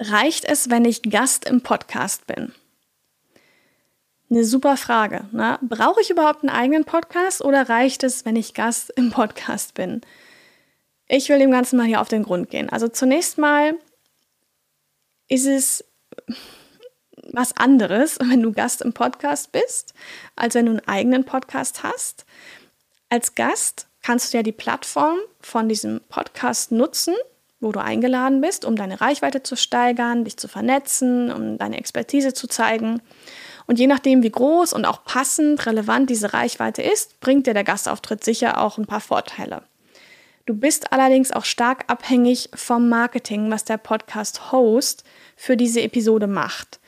Reicht es, wenn ich Gast im Podcast bin? Eine super Frage. Ne? Brauche ich überhaupt einen eigenen Podcast oder reicht es, wenn ich Gast im Podcast bin? Ich will dem Ganzen mal hier auf den Grund gehen. Also zunächst mal ist es was anderes, wenn du Gast im Podcast bist, als wenn du einen eigenen Podcast hast. Als Gast kannst du ja die Plattform von diesem Podcast nutzen, wo du eingeladen bist, um deine Reichweite zu steigern, dich zu vernetzen, um deine Expertise zu zeigen. Und je nachdem, wie groß und auch passend, relevant diese Reichweite ist, bringt dir der Gastauftritt sicher auch ein paar Vorteile. Du bist allerdings auch stark abhängig vom Marketing, was der Podcast-Host für diese Episode macht.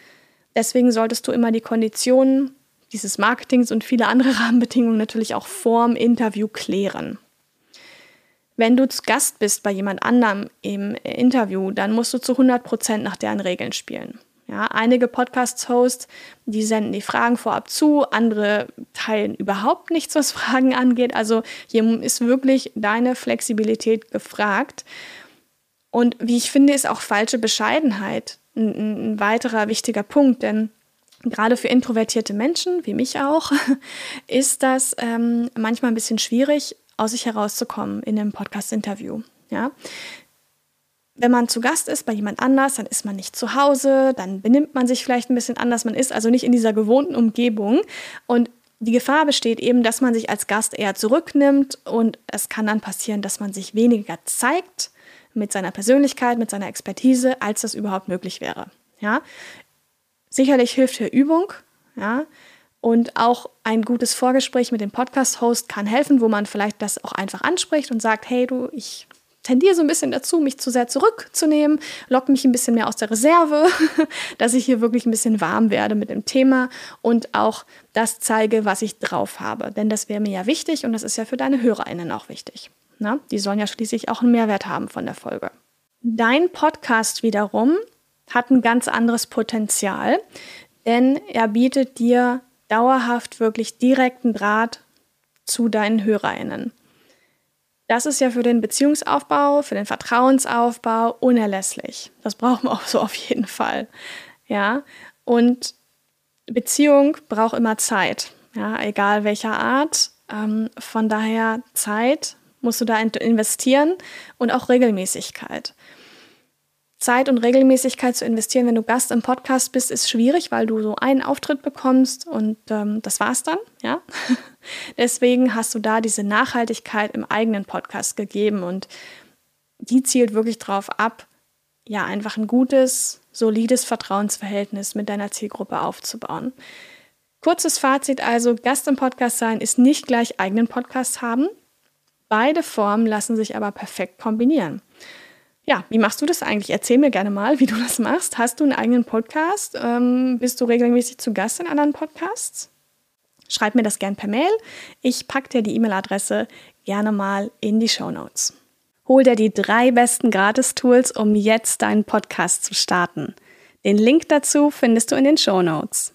Deswegen solltest du immer die Konditionen dieses Marketings und viele andere Rahmenbedingungen natürlich auch vorm Interview klären. Wenn du zu Gast bist bei jemand anderem im Interview, dann musst du zu 100 Prozent nach deren Regeln spielen. Ja, einige Podcast-Hosts, die senden die Fragen vorab zu, andere teilen überhaupt nichts, was Fragen angeht. Also hier ist wirklich deine Flexibilität gefragt. Und wie ich finde, ist auch falsche Bescheidenheit ein, ein weiterer wichtiger Punkt, denn gerade für introvertierte Menschen, wie mich auch, ist das ähm, manchmal ein bisschen schwierig, aus sich herauszukommen in einem Podcast-Interview. Ja? wenn man zu Gast ist bei jemand anders, dann ist man nicht zu Hause, dann benimmt man sich vielleicht ein bisschen anders, man ist also nicht in dieser gewohnten Umgebung und die Gefahr besteht eben, dass man sich als Gast eher zurücknimmt und es kann dann passieren, dass man sich weniger zeigt mit seiner Persönlichkeit, mit seiner Expertise, als das überhaupt möglich wäre. Ja? Sicherlich hilft hier Übung, ja, und auch ein gutes Vorgespräch mit dem Podcast-Host kann helfen, wo man vielleicht das auch einfach anspricht und sagt, hey du, ich tendiere so ein bisschen dazu, mich zu sehr zurückzunehmen, locke mich ein bisschen mehr aus der Reserve, dass ich hier wirklich ein bisschen warm werde mit dem Thema und auch das zeige, was ich drauf habe. Denn das wäre mir ja wichtig und das ist ja für deine HörerInnen auch wichtig. Na? Die sollen ja schließlich auch einen Mehrwert haben von der Folge. Dein Podcast wiederum hat ein ganz anderes Potenzial, denn er bietet dir dauerhaft wirklich direkten Draht zu deinen HörerInnen. Das ist ja für den Beziehungsaufbau, für den Vertrauensaufbau unerlässlich. Das brauchen wir auch so auf jeden Fall. Ja, und Beziehung braucht immer Zeit. Ja, egal welcher Art. Ähm, von daher Zeit musst du da investieren und auch Regelmäßigkeit. Zeit und Regelmäßigkeit zu investieren, wenn du Gast im Podcast bist, ist schwierig, weil du so einen Auftritt bekommst und ähm, das war's dann, ja. Deswegen hast du da diese Nachhaltigkeit im eigenen Podcast gegeben und die zielt wirklich darauf ab, ja, einfach ein gutes, solides Vertrauensverhältnis mit deiner Zielgruppe aufzubauen. Kurzes Fazit also, Gast im Podcast sein ist nicht gleich eigenen Podcast haben. Beide Formen lassen sich aber perfekt kombinieren. Ja, wie machst du das eigentlich? Erzähl mir gerne mal, wie du das machst. Hast du einen eigenen Podcast? Ähm, bist du regelmäßig zu Gast in anderen Podcasts? Schreib mir das gerne per Mail. Ich packe dir die E-Mail-Adresse gerne mal in die Show Notes. Hol dir die drei besten Gratis-Tools, um jetzt deinen Podcast zu starten. Den Link dazu findest du in den Show Notes.